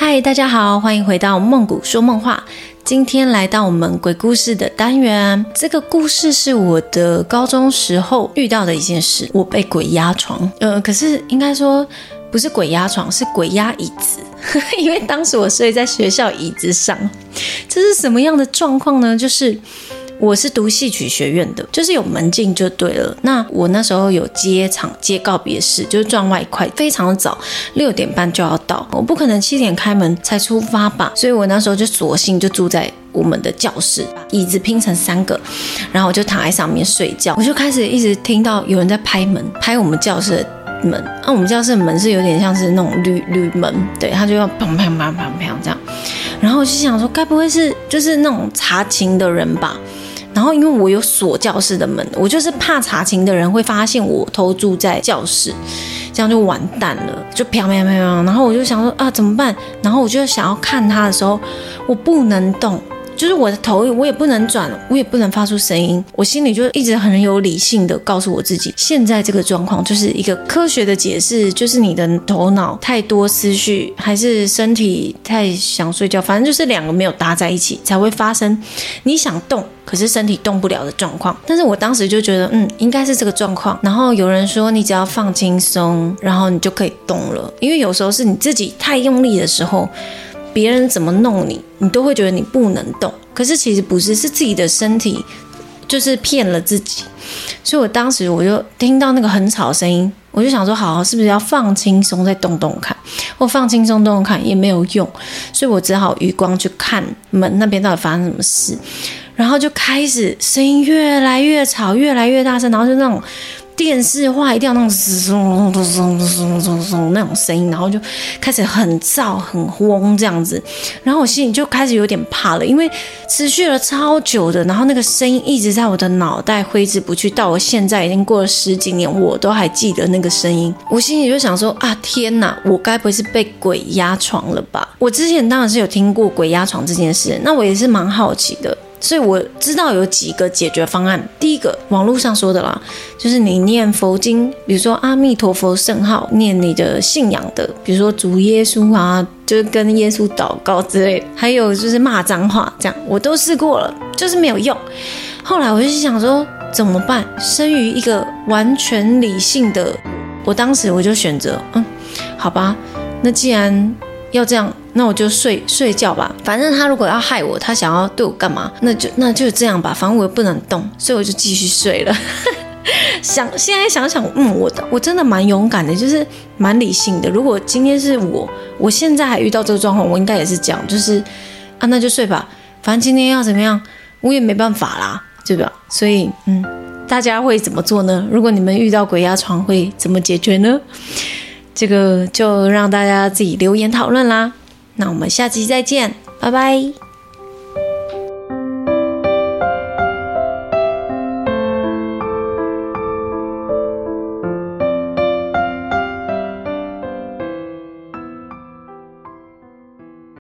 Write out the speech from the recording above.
嗨，大家好，欢迎回到梦谷说梦话。今天来到我们鬼故事的单元，这个故事是我的高中时候遇到的一件事。我被鬼压床，呃，可是应该说不是鬼压床，是鬼压椅子，因为当时我睡在学校椅子上。这是什么样的状况呢？就是我是读戏曲学院的，就是有门禁就对了。那我那时候有接场接告别式，就是赚外快，非常的早，六点半就要到，我不可能七点开门才出发吧，所以我那时候就索性就住在我们的教室，把椅子拼成三个，然后我就躺在上面睡觉，我就开始一直听到有人在拍门，拍我们教室的门。那、我们教室的门是有点像是那种铝铝门，对，它就要砰砰砰砰砰这样。然后我就想说，该不会是就是那种查勤的人吧？然后因为我有锁教室的门，我就是怕查寝的人会发现我偷住在教室，这样就完蛋了，就飘飘飘飘。然后我就想说啊，怎么办？然后我就想要看他的时候，我不能动。就是我的头，我也不能转，我也不能发出声音，我心里就一直很有理性的告诉我自己，现在这个状况就是一个科学的解释，就是你的头脑太多思绪，还是身体太想睡觉，反正就是两个没有搭在一起才会发生你想动，可是身体动不了的状况。但是我当时就觉得，嗯，应该是这个状况。然后有人说，你只要放轻松，然后你就可以动了，因为有时候是你自己太用力的时候。别人怎么弄你，你都会觉得你不能动。可是其实不是，是自己的身体就是骗了自己。所以我当时我就听到那个很吵的声音，我就想说，好，是不是要放轻松再动动看？我放轻松动动看也没有用，所以我只好余光去看门那边到底发生什么事。然后就开始声音越来越吵，越来越大声，然后就那种。电视话一定要那种嗖嗖嗖嗖嗖嗖嗖那种声音，然后就开始很燥很慌这样子，然后我心里就开始有点怕了，因为持续了超久的，然后那个声音一直在我的脑袋挥之不去，到我现在已经过了十几年，我都还记得那个声音。我心里就想说啊，天哪，我该不会是被鬼压床了吧？我之前当然是有听过鬼压床这件事，那我也是蛮好奇的。所以我知道有几个解决方案。第一个，网络上说的啦，就是你念佛经，比如说阿弥陀佛圣号，念你的信仰的，比如说主耶稣啊，就是跟耶稣祷告之类的。还有就是骂脏话，这样我都试过了，就是没有用。后来我就想说怎么办？生于一个完全理性的，我当时我就选择，嗯，好吧，那既然要这样。那我就睡睡觉吧，反正他如果要害我，他想要对我干嘛，那就那就这样吧，反正我又不能动，所以我就继续睡了。想现在想想，嗯，我的我真的蛮勇敢的，就是蛮理性的。如果今天是我，我现在还遇到这个状况，我应该也是讲，就是啊，那就睡吧，反正今天要怎么样，我也没办法啦，对吧？所以，嗯，大家会怎么做呢？如果你们遇到鬼压床，会怎么解决呢？这个就让大家自己留言讨论啦。那我们下期再见，拜拜。